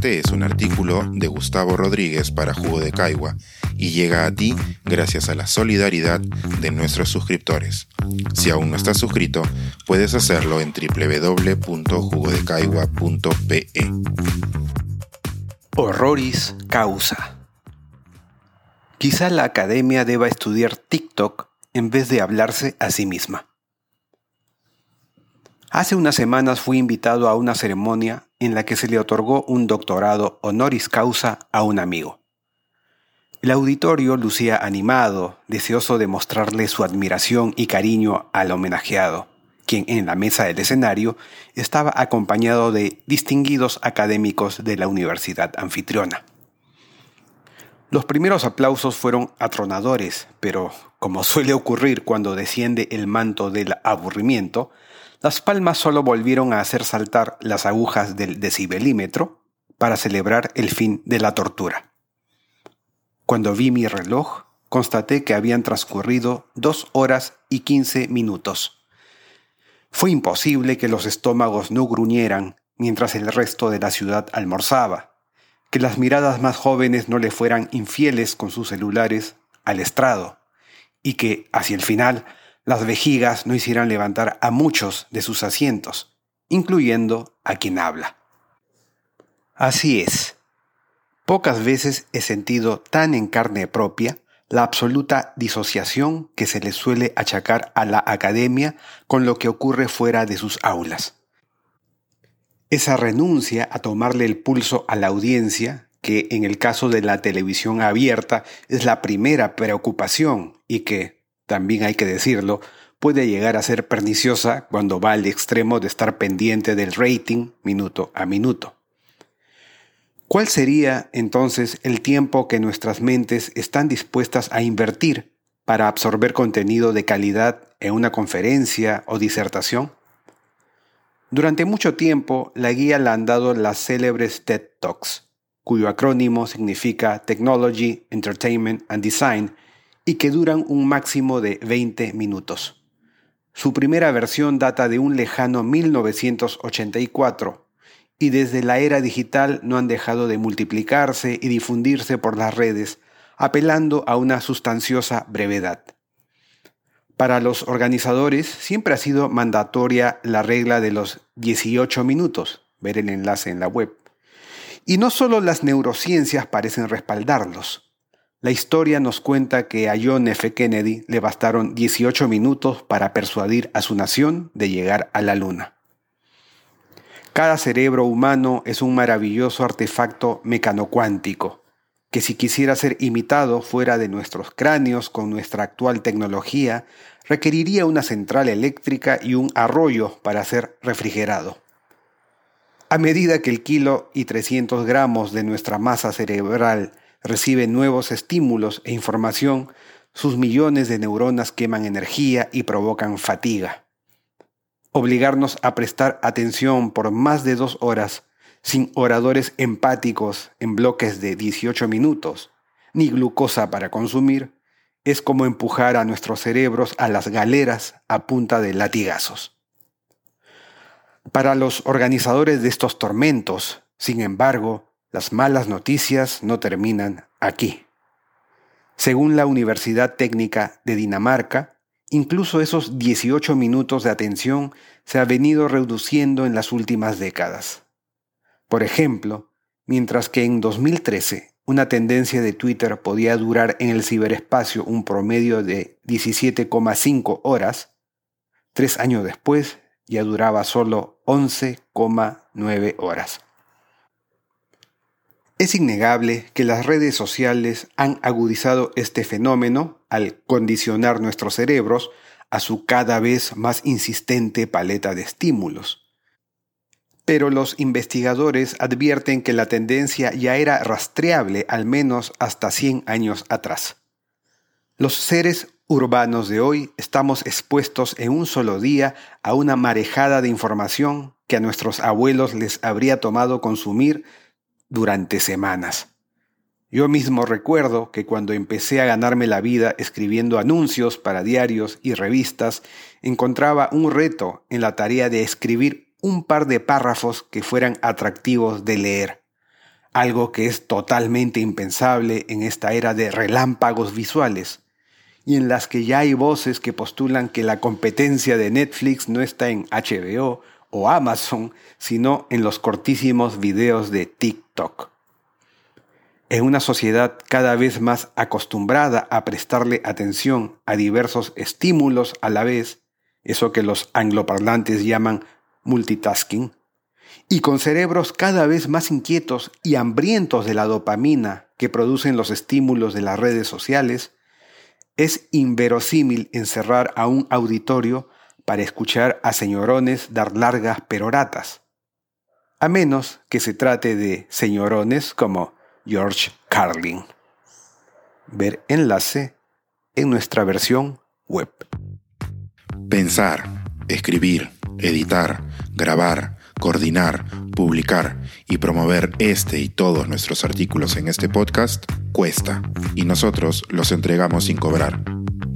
Este es un artículo de Gustavo Rodríguez para Jugo de Caigua y llega a ti gracias a la solidaridad de nuestros suscriptores. Si aún no estás suscrito, puedes hacerlo en www.jugodecaigua.pe. Horroris causa. Quizá la academia deba estudiar TikTok en vez de hablarse a sí misma. Hace unas semanas fui invitado a una ceremonia en la que se le otorgó un doctorado honoris causa a un amigo. El auditorio lucía animado, deseoso de mostrarle su admiración y cariño al homenajeado, quien en la mesa del escenario estaba acompañado de distinguidos académicos de la universidad anfitriona. Los primeros aplausos fueron atronadores, pero como suele ocurrir cuando desciende el manto del aburrimiento, las palmas solo volvieron a hacer saltar las agujas del decibelímetro para celebrar el fin de la tortura. Cuando vi mi reloj, constaté que habían transcurrido dos horas y quince minutos. Fue imposible que los estómagos no gruñeran mientras el resto de la ciudad almorzaba, que las miradas más jóvenes no le fueran infieles con sus celulares al estrado, y que, hacia el final, las vejigas no hicieran levantar a muchos de sus asientos, incluyendo a quien habla. Así es. Pocas veces he sentido tan en carne propia la absoluta disociación que se le suele achacar a la academia con lo que ocurre fuera de sus aulas. Esa renuncia a tomarle el pulso a la audiencia, que en el caso de la televisión abierta es la primera preocupación y que, también hay que decirlo, puede llegar a ser perniciosa cuando va al extremo de estar pendiente del rating minuto a minuto. ¿Cuál sería entonces el tiempo que nuestras mentes están dispuestas a invertir para absorber contenido de calidad en una conferencia o disertación? Durante mucho tiempo la guía la han dado las célebres TED Talks, cuyo acrónimo significa Technology, Entertainment and Design y que duran un máximo de 20 minutos. Su primera versión data de un lejano 1984 y desde la era digital no han dejado de multiplicarse y difundirse por las redes, apelando a una sustanciosa brevedad. Para los organizadores siempre ha sido mandatoria la regla de los 18 minutos, ver el enlace en la web. Y no solo las neurociencias parecen respaldarlos. La historia nos cuenta que a John F. Kennedy le bastaron 18 minutos para persuadir a su nación de llegar a la Luna. Cada cerebro humano es un maravilloso artefacto mecanocuántico, que si quisiera ser imitado fuera de nuestros cráneos con nuestra actual tecnología, requeriría una central eléctrica y un arroyo para ser refrigerado. A medida que el kilo y 300 gramos de nuestra masa cerebral recibe nuevos estímulos e información, sus millones de neuronas queman energía y provocan fatiga. Obligarnos a prestar atención por más de dos horas sin oradores empáticos en bloques de 18 minutos, ni glucosa para consumir, es como empujar a nuestros cerebros a las galeras a punta de latigazos. Para los organizadores de estos tormentos, sin embargo, las malas noticias no terminan aquí. Según la Universidad Técnica de Dinamarca, incluso esos 18 minutos de atención se ha venido reduciendo en las últimas décadas. Por ejemplo, mientras que en 2013 una tendencia de Twitter podía durar en el ciberespacio un promedio de 17,5 horas, tres años después ya duraba solo 11,9 horas. Es innegable que las redes sociales han agudizado este fenómeno al condicionar nuestros cerebros a su cada vez más insistente paleta de estímulos. Pero los investigadores advierten que la tendencia ya era rastreable al menos hasta 100 años atrás. Los seres urbanos de hoy estamos expuestos en un solo día a una marejada de información que a nuestros abuelos les habría tomado consumir durante semanas. Yo mismo recuerdo que cuando empecé a ganarme la vida escribiendo anuncios para diarios y revistas, encontraba un reto en la tarea de escribir un par de párrafos que fueran atractivos de leer. algo que es totalmente impensable en esta era de relámpagos visuales, y en las que ya hay voces que postulan que la competencia de Netflix no está en HBO o Amazon, sino en los cortísimos videos de TikTok. En una sociedad cada vez más acostumbrada a prestarle atención a diversos estímulos a la vez, eso que los angloparlantes llaman multitasking, y con cerebros cada vez más inquietos y hambrientos de la dopamina que producen los estímulos de las redes sociales, es inverosímil encerrar a un auditorio para escuchar a señorones dar largas peroratas, a menos que se trate de señorones como George Carlin. Ver enlace en nuestra versión web. Pensar, escribir, editar, grabar, coordinar, publicar y promover este y todos nuestros artículos en este podcast cuesta y nosotros los entregamos sin cobrar.